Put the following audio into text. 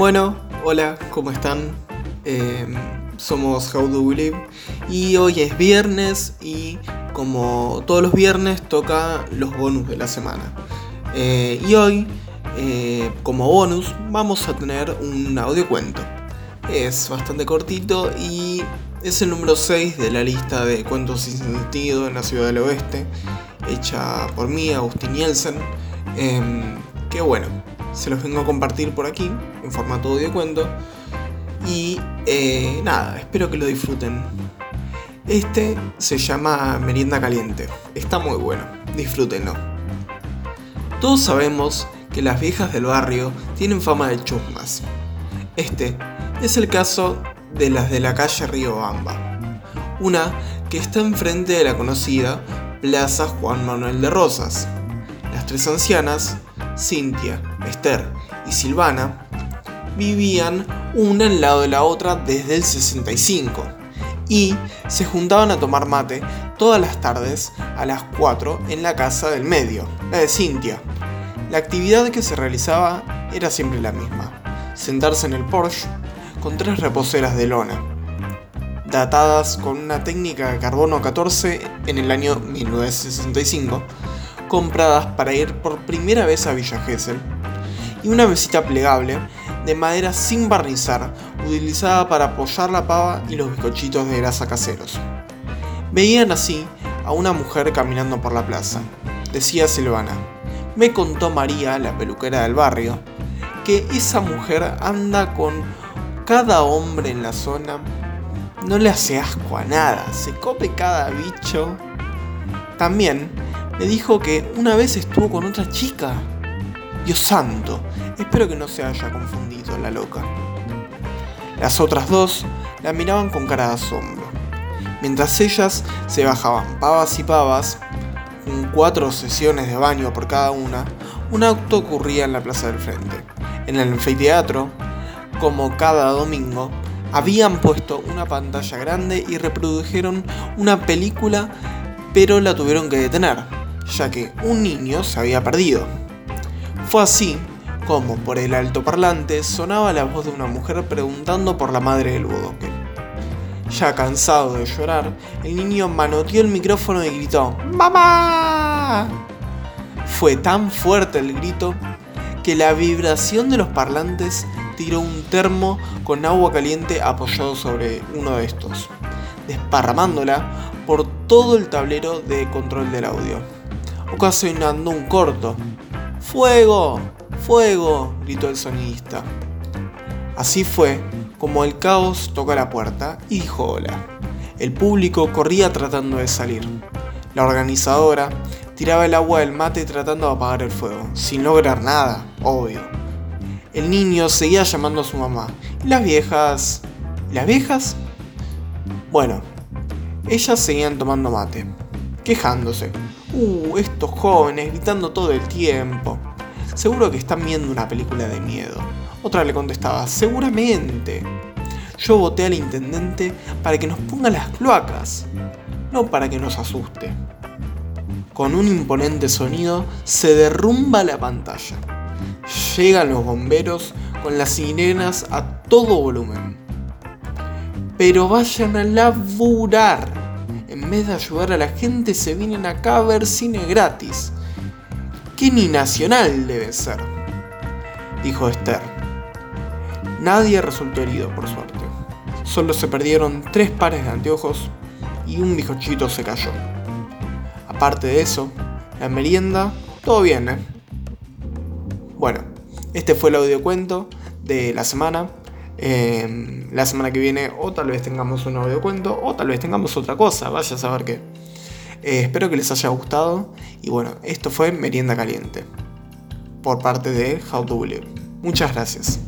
Bueno, hola, ¿cómo están? Em, somos How Do We Live y hoy es viernes y como todos los viernes toca los bonus de la semana. Eh, y hoy, eh, como bonus, vamos a tener un audio cuento. Es bastante cortito y es el número 6 de la lista de cuentos sin sentido en la ciudad del oeste, hecha por mí, Agustín Nielsen. Em, que bueno, se los vengo a compartir por aquí, en formato audio cuento. Y eh, nada, espero que lo disfruten. Este se llama Merienda Caliente. Está muy bueno, disfrútenlo. Todos sabemos que las viejas del barrio tienen fama de chusmas. Este es el caso de las de la calle Río Bamba. Una que está enfrente de la conocida Plaza Juan Manuel de Rosas. Las tres ancianas, Cintia, Esther y Silvana, vivían una al lado de la otra desde el 65 y se juntaban a tomar mate todas las tardes a las 4 en la casa del medio, la de Cintia. La actividad que se realizaba era siempre la misma, sentarse en el Porsche con tres reposeras de lona, datadas con una técnica de carbono 14 en el año 1965, compradas para ir por primera vez a Villa Gesell, y una mesita plegable de madera sin barnizar, utilizada para apoyar la pava y los bizcochitos de grasa caseros. Veían así a una mujer caminando por la plaza. Decía Silvana, me contó María, la peluquera del barrio, que esa mujer anda con cada hombre en la zona. No le hace asco a nada, se come cada bicho. También me dijo que una vez estuvo con otra chica. Dios santo, espero que no se haya confundido la loca. Las otras dos la miraban con cara de asombro, mientras ellas se bajaban pavas y pavas, con cuatro sesiones de baño por cada una, un acto ocurría en la plaza del frente. En el anfiteatro, como cada domingo, habían puesto una pantalla grande y reprodujeron una película, pero la tuvieron que detener, ya que un niño se había perdido. Fue así como por el altoparlante sonaba la voz de una mujer preguntando por la madre del bodoque. Ya cansado de llorar, el niño manoteó el micrófono y gritó ¡Mamá! Fue tan fuerte el grito que la vibración de los parlantes tiró un termo con agua caliente apoyado sobre uno de estos, desparramándola por todo el tablero de control del audio, ocasionando un corto. ¡Fuego! ¡Fuego! gritó el sonidista. Así fue como el caos tocó la puerta y dijo hola. El público corría tratando de salir. La organizadora tiraba el agua del mate tratando de apagar el fuego, sin lograr nada, obvio. El niño seguía llamando a su mamá. ¿Y las viejas? ¿Las viejas? Bueno, ellas seguían tomando mate, quejándose. Uh, estos jóvenes gritando todo el tiempo. Seguro que están viendo una película de miedo. Otra le contestaba, seguramente. Yo voté al intendente para que nos ponga las cloacas, no para que nos asuste. Con un imponente sonido se derrumba la pantalla. Llegan los bomberos con las sirenas a todo volumen. Pero vayan a laburar. En vez de ayudar a la gente se vienen acá a ver cine gratis. Que ni nacional debe ser, dijo Esther. Nadie resultó herido, por suerte. Solo se perdieron tres pares de anteojos y un bizcochito se cayó. Aparte de eso, la merienda, todo bien, ¿eh? Bueno, este fue el audiocuento de la semana. Eh, la semana que viene o tal vez tengamos un audiocuento o tal vez tengamos otra cosa, vaya a saber qué. Eh, espero que les haya gustado y bueno, esto fue Merienda Caliente por parte de How to Believe. Muchas gracias.